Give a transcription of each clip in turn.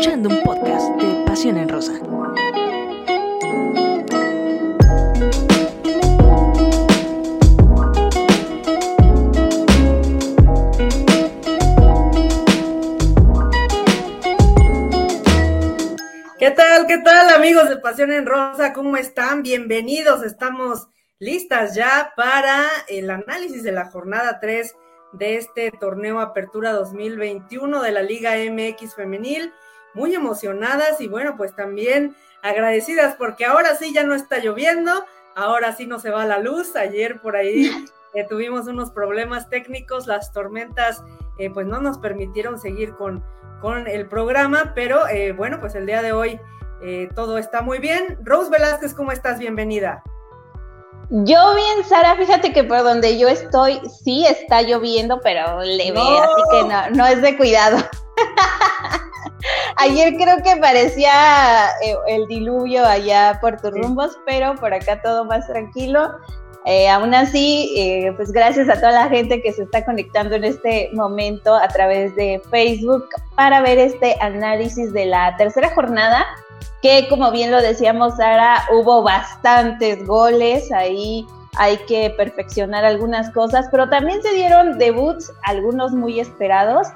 escuchando un podcast de Pasión en Rosa. ¿Qué tal? ¿Qué tal amigos de Pasión en Rosa? ¿Cómo están? Bienvenidos. Estamos listas ya para el análisis de la jornada 3 de este torneo Apertura 2021 de la Liga MX Femenil. Muy emocionadas y bueno, pues también agradecidas porque ahora sí ya no está lloviendo, ahora sí no se va la luz. Ayer por ahí eh, tuvimos unos problemas técnicos, las tormentas eh, pues no nos permitieron seguir con, con el programa, pero eh, bueno, pues el día de hoy todo está muy bien. Rose Velázquez, ¿cómo estás? Bienvenida. Yo bien, Sara, fíjate que por donde yo estoy sí está lloviendo, pero leve, así que no, no es de cuidado. Ayer creo que parecía eh, el diluvio allá por tus rumbos, pero por acá todo más tranquilo. Eh, aún así, eh, pues gracias a toda la gente que se está conectando en este momento a través de Facebook para ver este análisis de la tercera jornada que como bien lo decíamos, Sara, hubo bastantes goles, ahí hay que perfeccionar algunas cosas, pero también se dieron debuts, algunos muy esperados.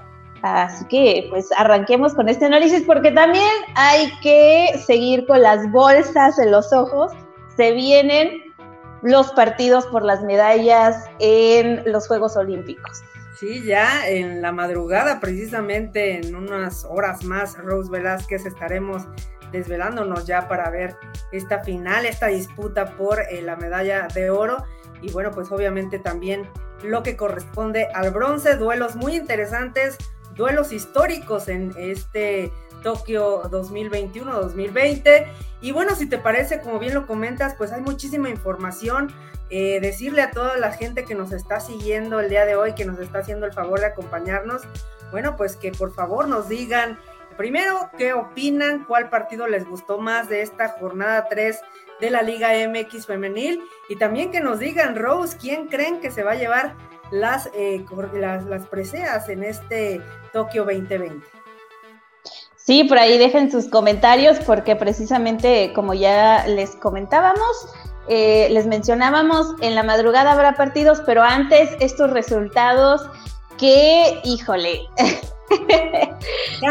Así que pues arranquemos con este análisis porque también hay que seguir con las bolsas en los ojos. Se vienen los partidos por las medallas en los Juegos Olímpicos. Sí, ya en la madrugada, precisamente en unas horas más, Rose Velázquez estaremos desvelándonos ya para ver esta final, esta disputa por eh, la medalla de oro y bueno, pues obviamente también lo que corresponde al bronce, duelos muy interesantes, duelos históricos en este Tokio 2021-2020. Y bueno, si te parece, como bien lo comentas, pues hay muchísima información. Eh, decirle a toda la gente que nos está siguiendo el día de hoy, que nos está haciendo el favor de acompañarnos, bueno, pues que por favor nos digan Primero, ¿qué opinan? ¿Cuál partido les gustó más de esta jornada 3 de la Liga MX femenil? Y también que nos digan, Rose, ¿quién creen que se va a llevar las, eh, las, las preseas en este Tokio 2020? Sí, por ahí dejen sus comentarios porque precisamente como ya les comentábamos, eh, les mencionábamos, en la madrugada habrá partidos, pero antes estos resultados que, híjole,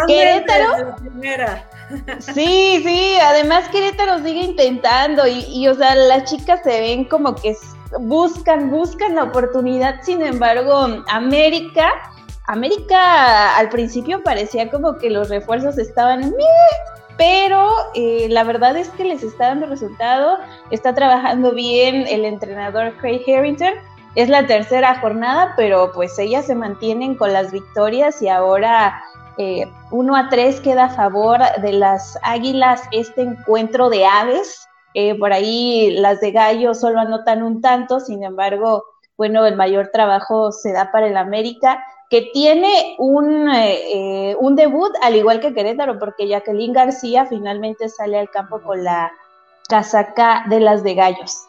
Querétaro. Sí, sí, además Querétaro sigue intentando y, y, o sea, las chicas se ven como que buscan, buscan la oportunidad, sin embargo, América, América al principio parecía como que los refuerzos estaban, pero eh, la verdad es que les está dando resultado, está trabajando bien el entrenador Craig Harrington. Es la tercera jornada, pero pues ellas se mantienen con las victorias y ahora eh, 1 a 3 queda a favor de las Águilas este encuentro de aves. Eh, por ahí las de Gallo solo anotan un tanto, sin embargo, bueno, el mayor trabajo se da para el América, que tiene un, eh, eh, un debut al igual que Querétaro, porque Jacqueline García finalmente sale al campo con la casaca de las de Gallos.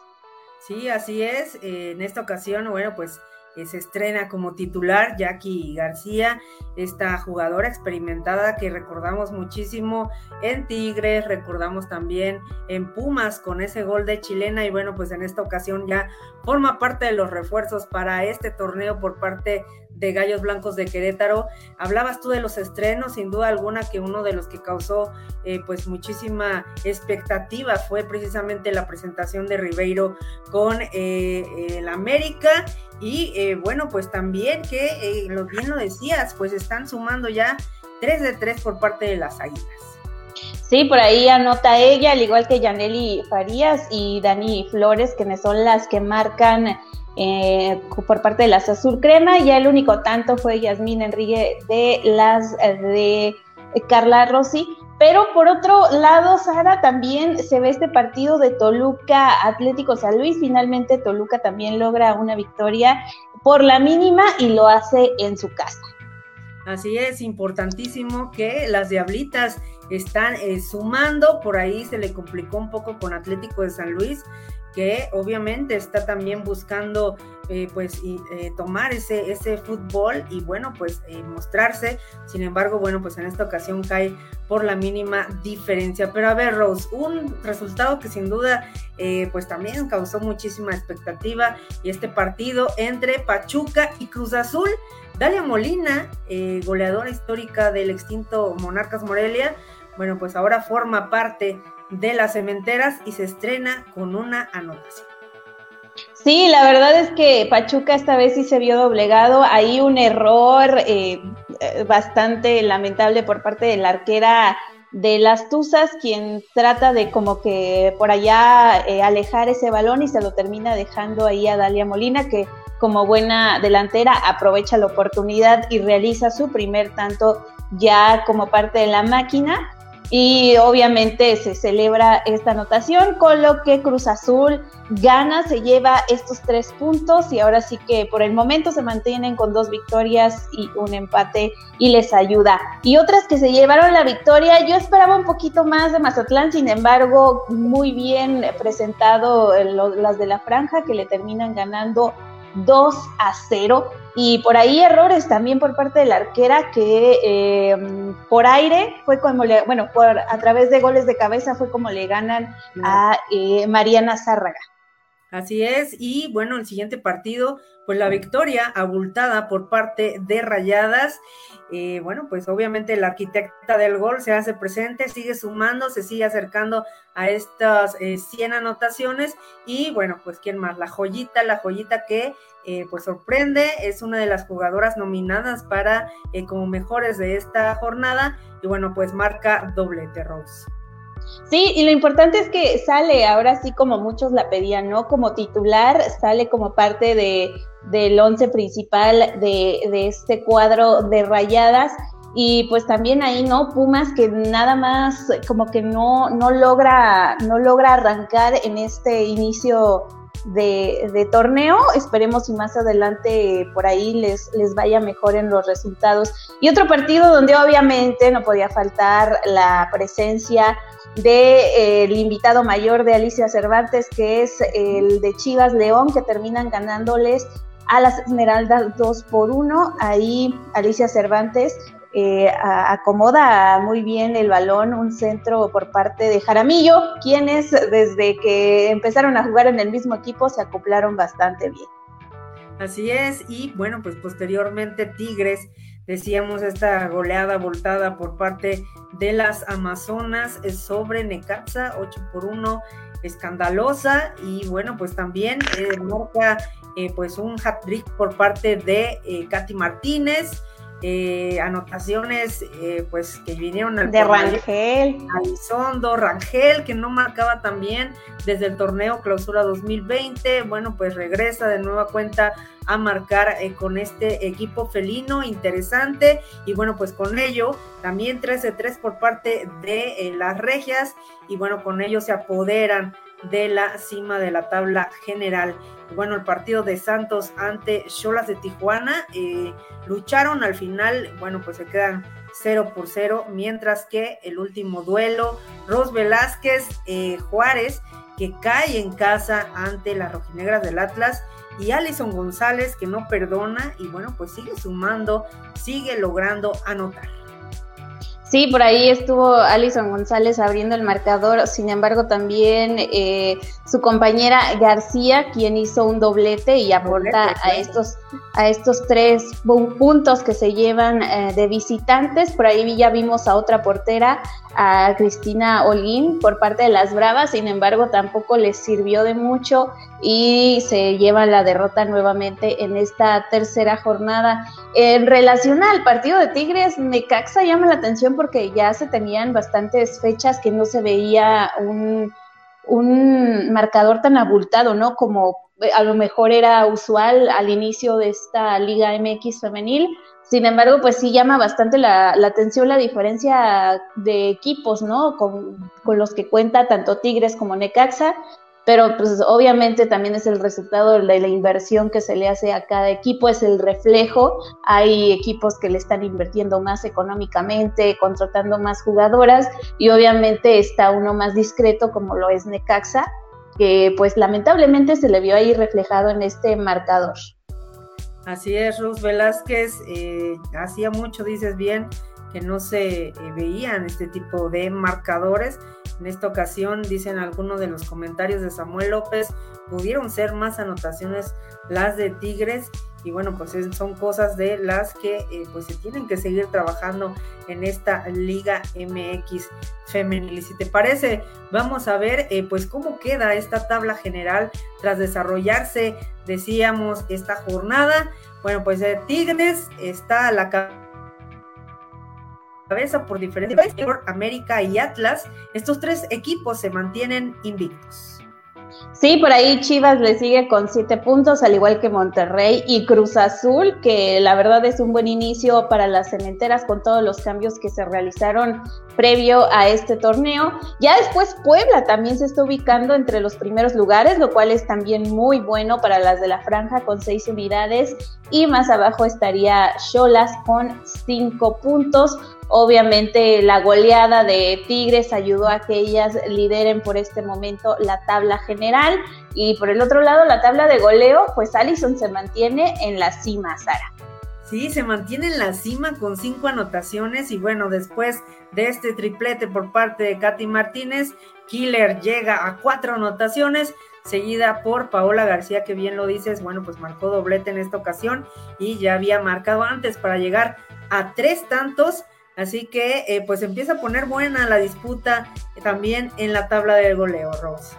Sí, así es. En esta ocasión, bueno, pues se estrena como titular Jackie García, esta jugadora experimentada que recordamos muchísimo en Tigres, recordamos también en Pumas con ese gol de chilena y bueno, pues en esta ocasión ya forma parte de los refuerzos para este torneo por parte de Gallos Blancos de Querétaro. Hablabas tú de los estrenos, sin duda alguna que uno de los que causó eh, pues muchísima expectativa fue precisamente la presentación de Ribeiro con eh, el América y eh, bueno pues también que lo bien lo decías pues están sumando ya 3 de 3 por parte de las Águilas. Sí, por ahí anota ella, al igual que Yaneli Farías y Dani Flores, que son las que marcan eh, por parte de las Azul Crema. Ya el único tanto fue Yasmín Enrique de las de Carla Rossi. Pero por otro lado, Sara, también se ve este partido de Toluca Atlético San Luis. Finalmente Toluca también logra una victoria por la mínima y lo hace en su casa. Así es, importantísimo que las Diablitas están eh, sumando, por ahí se le complicó un poco con Atlético de San Luis, que obviamente está también buscando eh, pues y, eh, tomar ese, ese fútbol y bueno, pues eh, mostrarse. Sin embargo, bueno, pues en esta ocasión cae por la mínima diferencia. Pero a ver, Rose, un resultado que sin duda pues también causó muchísima expectativa y este partido entre Pachuca y Cruz Azul. Dalia Molina, goleadora histórica del extinto Monarcas Morelia, bueno, pues ahora forma parte de las cementeras y se estrena con una anotación. Sí, la verdad es que Pachuca esta vez sí se vio doblegado. Hay un error eh, eh, bastante lamentable por parte de la arquera de las Tuzas, quien trata de como que por allá eh, alejar ese balón y se lo termina dejando ahí a Dalia Molina, que como buena delantera aprovecha la oportunidad y realiza su primer tanto ya como parte de la máquina y obviamente se celebra esta anotación, con lo que Cruz Azul gana, se lleva estos tres puntos y ahora sí que por el momento se mantienen con dos victorias y un empate y les ayuda. Y otras que se llevaron la victoria, yo esperaba un poquito más de Mazatlán, sin embargo, muy bien presentado las de la franja que le terminan ganando 2 a 0. Y por ahí errores también por parte de la arquera que eh, por aire fue como le, bueno, por, a través de goles de cabeza fue como le ganan a eh, Mariana Zárraga. Así es, y bueno, el siguiente partido, pues la victoria abultada por parte de Rayadas. Eh, bueno, pues obviamente la arquitecta del gol se hace presente, sigue sumando, se sigue acercando a estas 100 anotaciones y bueno, pues quién más, la joyita, la joyita que eh, pues sorprende, es una de las jugadoras nominadas para eh, como mejores de esta jornada y bueno, pues marca doblete Rose. Sí, y lo importante es que sale, ahora sí como muchos la pedían, ¿no? Como titular, sale como parte de, del once principal de, de este cuadro de rayadas y pues también ahí no Pumas que nada más como que no no logra no logra arrancar en este inicio de, torneo. Esperemos y más adelante por ahí les, les vaya mejor en los resultados. Y otro partido donde obviamente no podía faltar la presencia del de, eh, invitado mayor de Alicia Cervantes, que es el de Chivas León, que terminan ganándoles a las Esmeraldas 2 por 1. Ahí Alicia Cervantes eh, acomoda muy bien el balón, un centro por parte de Jaramillo, quienes desde que empezaron a jugar en el mismo equipo se acoplaron bastante bien. Así es, y bueno, pues posteriormente Tigres, decíamos esta goleada voltada por parte de las Amazonas sobre Necaxa, 8 por 1, escandalosa, y bueno, pues también eh, marca eh, pues un hat-trick por parte de Katy Martínez, eh, anotaciones eh, pues que vinieron al de Rangel. Alizondo, Rangel que no marcaba también desde el torneo clausura 2020 bueno pues regresa de nueva cuenta a marcar eh, con este equipo felino interesante. Y bueno pues con ello también 13-3 por parte de las regias. Y bueno con ello se apoderan de la cima de la tabla general. Bueno, el partido de Santos ante Cholas de Tijuana eh, lucharon al final, bueno, pues se quedan 0 por 0, mientras que el último duelo, Ros Velázquez eh, Juárez, que cae en casa ante las rojinegras del Atlas, y Alison González, que no perdona, y bueno, pues sigue sumando, sigue logrando anotar. Sí, por ahí estuvo Alison González abriendo el marcador, sin embargo también eh, su compañera García, quien hizo un doblete y aporta a estos a estos tres puntos que se llevan eh, de visitantes. Por ahí ya vimos a otra portera, a Cristina Olguín, por parte de las Bravas, sin embargo tampoco les sirvió de mucho y se lleva la derrota nuevamente en esta tercera jornada. En relación al partido de Tigres, Necaxa llama la atención porque ya se tenían bastantes fechas que no se veía un, un marcador tan abultado, ¿no? Como a lo mejor era usual al inicio de esta Liga MX femenil. Sin embargo, pues sí llama bastante la, atención la diferencia de equipos, ¿no? Con, con, los que cuenta tanto Tigres como Necaxa pero pues obviamente también es el resultado de la inversión que se le hace a cada equipo, es el reflejo, hay equipos que le están invirtiendo más económicamente, contratando más jugadoras y obviamente está uno más discreto como lo es Necaxa, que pues lamentablemente se le vio ahí reflejado en este marcador. Así es, Rose Velázquez, eh, hacía mucho, dices bien, que no se eh, veían este tipo de marcadores. En esta ocasión, dicen algunos de los comentarios de Samuel López, pudieron ser más anotaciones las de Tigres y bueno, pues son cosas de las que eh, pues se tienen que seguir trabajando en esta Liga MX femenil. Y si te parece, vamos a ver eh, pues cómo queda esta tabla general tras desarrollarse, decíamos, esta jornada. Bueno, pues de Tigres está a la cabeza por diferentes por América y Atlas. Estos tres equipos se mantienen invictos. Sí, por ahí Chivas le sigue con siete puntos, al igual que Monterrey y Cruz Azul, que la verdad es un buen inicio para las cementeras con todos los cambios que se realizaron previo a este torneo. Ya después Puebla también se está ubicando entre los primeros lugares, lo cual es también muy bueno para las de la franja con seis unidades y más abajo estaría Cholas con cinco puntos. Obviamente la goleada de Tigres ayudó a que ellas lideren por este momento la tabla general. Y por el otro lado la tabla de goleo, pues Allison se mantiene en la cima, Sara. Sí, se mantiene en la cima con cinco anotaciones. Y bueno, después de este triplete por parte de Katy Martínez, Killer llega a cuatro anotaciones, seguida por Paola García, que bien lo dices, bueno, pues marcó doblete en esta ocasión y ya había marcado antes para llegar a tres tantos Así que eh, pues empieza a poner buena la disputa también en la tabla del goleo, Rose.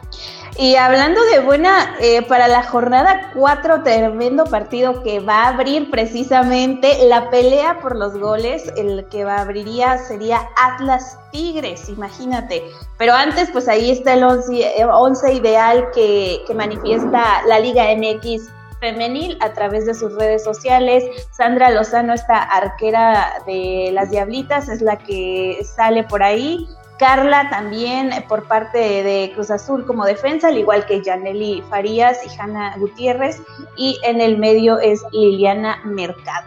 Y hablando de buena, eh, para la jornada 4, tremendo partido que va a abrir precisamente la pelea por los goles, el que va a abriría sería Atlas Tigres, imagínate. Pero antes, pues ahí está el 11 ideal que, que manifiesta la Liga MX femenil a través de sus redes sociales. Sandra Lozano, esta arquera de las Diablitas, es la que sale por ahí. Carla también por parte de Cruz Azul como defensa, al igual que Janely Farías y Hanna Gutiérrez. Y en el medio es Liliana Mercado.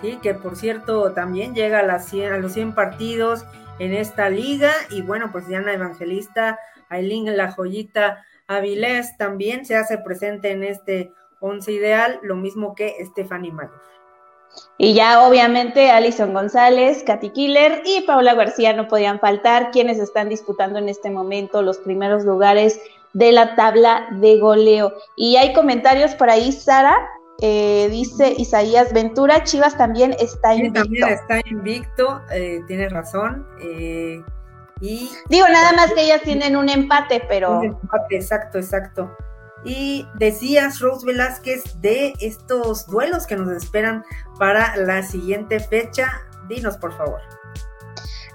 Sí, que por cierto también llega a, las a los 100 partidos en esta liga. Y bueno, pues Diana Evangelista, Aileen La Joyita Avilés también se hace presente en este once ideal, lo mismo que Stephanie Mayor. Y ya obviamente Alison González, Katy Killer y Paula García no podían faltar, quienes están disputando en este momento los primeros lugares de la tabla de goleo. Y hay comentarios por ahí, Sara, eh, dice Isaías Ventura, Chivas también está invicto. también está invicto, eh, tiene razón. Eh, y Digo, nada más que ellas tienen un empate, pero... Un empate, exacto, exacto. Y decías, Rose Velázquez, de estos duelos que nos esperan para la siguiente fecha. Dinos, por favor.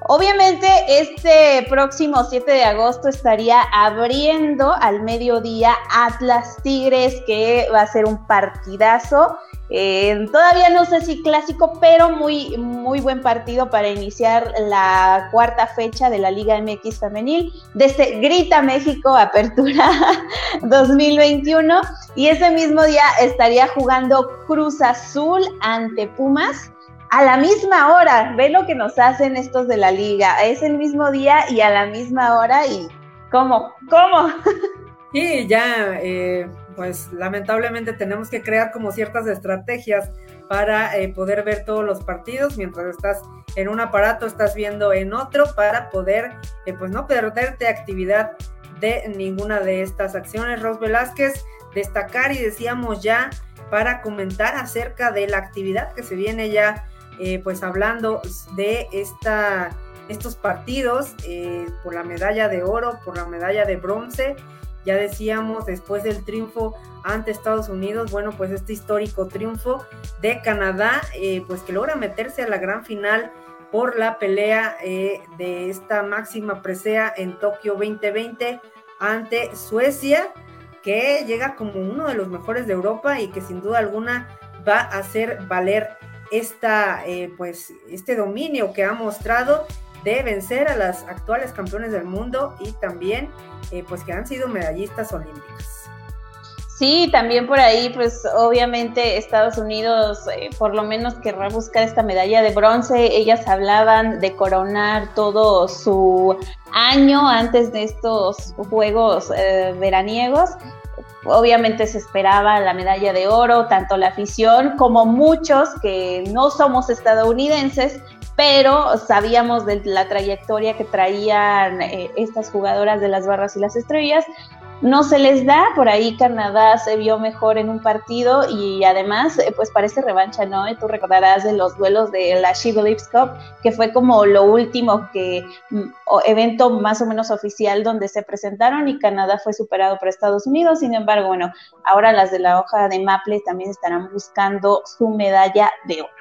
Obviamente, este próximo 7 de agosto estaría abriendo al mediodía Atlas Tigres, que va a ser un partidazo. Eh, todavía no sé si clásico, pero muy, muy buen partido para iniciar la cuarta fecha de la Liga MX Femenil desde este Grita México Apertura 2021. Y ese mismo día estaría jugando Cruz Azul ante Pumas a la misma hora. Ve lo que nos hacen estos de la liga. Es el mismo día y a la misma hora y ¿cómo? ¿Cómo? Sí, ya, eh, pues lamentablemente tenemos que crear como ciertas estrategias para eh, poder ver todos los partidos mientras estás en un aparato, estás viendo en otro para poder, eh, pues no perderte actividad de ninguna de estas acciones. Ros Velázquez, destacar y decíamos ya para comentar acerca de la actividad que se viene ya, eh, pues hablando de esta, estos partidos por la medalla de oro, por la medalla de bronce ya decíamos, después del triunfo ante Estados Unidos, bueno, pues este histórico triunfo de Canadá, eh, pues que logra meterse a la gran final por la pelea eh, de esta máxima presea en Tokio 2020 ante Suecia, que llega como uno de los mejores de Europa y que sin duda alguna va a hacer valer esta, eh, pues, este dominio que ha mostrado de vencer a las actuales campeones del mundo y también eh, pues que han sido medallistas olímpicas. Sí, también por ahí, pues obviamente Estados Unidos eh, por lo menos querrá buscar esta medalla de bronce. Ellas hablaban de coronar todo su año antes de estos Juegos eh, veraniegos. Obviamente se esperaba la medalla de oro, tanto la afición como muchos que no somos estadounidenses, pero sabíamos de la trayectoria que traían eh, estas jugadoras de las barras y las estrellas no se les da, por ahí Canadá se vio mejor en un partido y además eh, pues parece revancha, ¿no? Tú recordarás de los duelos de la She Cup, que fue como lo último que mm, evento más o menos oficial donde se presentaron y Canadá fue superado por Estados Unidos, sin embargo, bueno, ahora las de la hoja de Maple también estarán buscando su medalla de oro.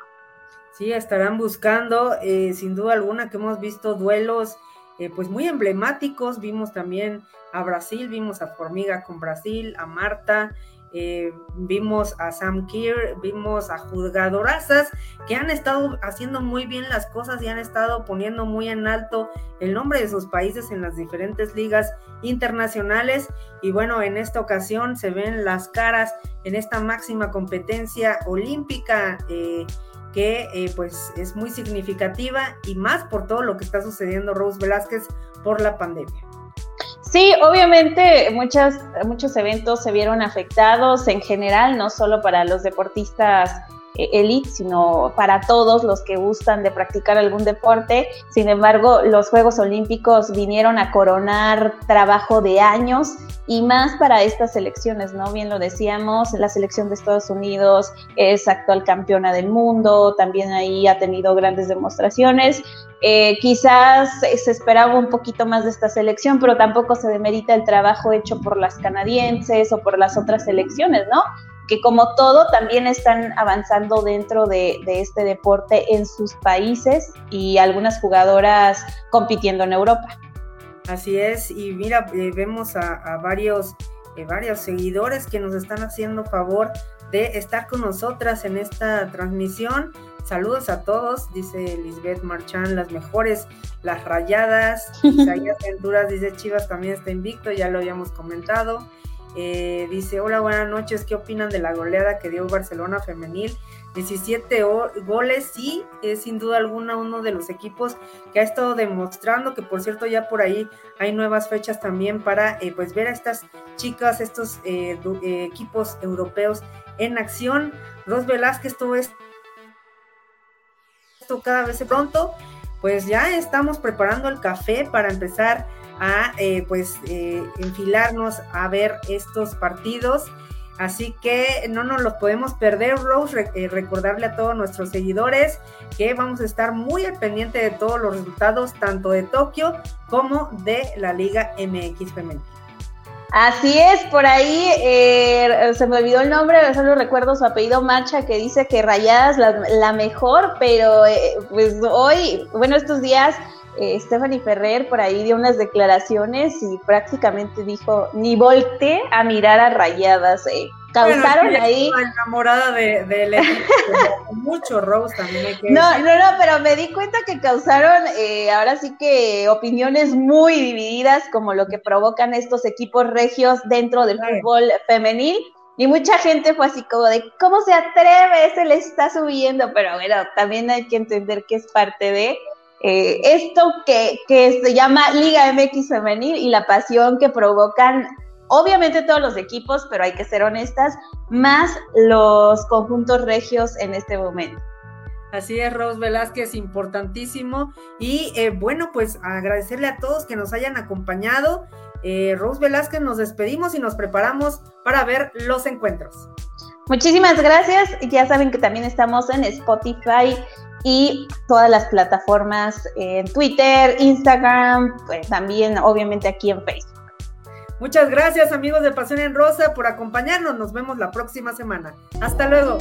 Sí, estarán buscando, eh, sin duda alguna, que hemos visto duelos eh, pues muy emblemáticos. Vimos también a Brasil, vimos a Formiga con Brasil, a Marta, eh, vimos a Sam Kier, vimos a jugadorazas que han estado haciendo muy bien las cosas y han estado poniendo muy en alto el nombre de sus países en las diferentes ligas internacionales. Y bueno, en esta ocasión se ven las caras en esta máxima competencia olímpica. Eh, que eh, pues es muy significativa y más por todo lo que está sucediendo Rose Velázquez por la pandemia. Sí, obviamente muchas, muchos eventos se vieron afectados en general, no solo para los deportistas elite, sino para todos los que gustan de practicar algún deporte. Sin embargo, los Juegos Olímpicos vinieron a coronar trabajo de años y más para estas selecciones, ¿no? Bien lo decíamos, la selección de Estados Unidos es actual campeona del mundo, también ahí ha tenido grandes demostraciones. Eh, quizás se esperaba un poquito más de esta selección, pero tampoco se demerita el trabajo hecho por las canadienses o por las otras selecciones, ¿no? Que como todo también están avanzando dentro de, este deporte en sus países y algunas jugadoras compitiendo en Europa. Así es, y mira, eh, vemos a, varios, eh, varios seguidores que nos están haciendo favor de estar con nosotras en esta transmisión. Saludos a todos, dice Lisbeth Marchán, las mejores, las rayadas. Isaías Venturas dice Chivas también está invicto, ya lo habíamos comentado. Eh, dice, hola, buenas noches, ¿qué opinan de la goleada que dio Barcelona femenil? 17 goles, sí, es sin duda alguna uno de los equipos que ha estado demostrando, que por cierto ya por ahí hay nuevas fechas también para eh, pues ver a estas chicas, estos eh, equipos europeos en acción. Ros Velázquez, todo esto cada vez pronto, pues ya estamos preparando el café para empezar a eh, pues eh, enfilarnos a ver estos partidos. Así que no nos los podemos perder, Rose. Eh, recordarle a todos nuestros seguidores que vamos a estar muy al pendiente de todos los resultados, tanto de Tokio como de la Liga MX Femenina. Así es, por ahí eh, se me olvidó el nombre, solo recuerdo su apellido Marcha que dice que Rayadas la, mejor, pero eh, pues hoy, bueno, estos días eh, Stephanie Ferrer por ahí dio unas declaraciones y prácticamente dijo, ni volteé a mirar a Rayadas. Causaron ahí. enamorada de, de mucho Rose también. Hay que no, no, no, pero me di cuenta que causaron eh, ahora sí que opiniones muy divididas, como lo que provocan estos equipos regios dentro del fútbol femenil. Y mucha gente fue así como de, ¿cómo se atreve? Se le está subiendo, pero bueno, también hay que entender que es parte de eh, esto que, que se llama Liga MX Femenil y la pasión que provocan obviamente todos los equipos, pero hay que ser honestas, más los conjuntos regios en este momento. Así es, Rose Velázquez, importantísimo. Y eh, bueno, pues agradecerle a todos que nos hayan acompañado. Eh, Rose Velázquez, nos despedimos y nos preparamos para ver los encuentros. Muchísimas gracias. Ya saben que también estamos en Spotify y todas las plataformas en Twitter, Instagram, pues también obviamente aquí en Facebook. Muchas gracias amigos de Pasión en Rosa por acompañarnos. Nos vemos la próxima semana. Hasta luego.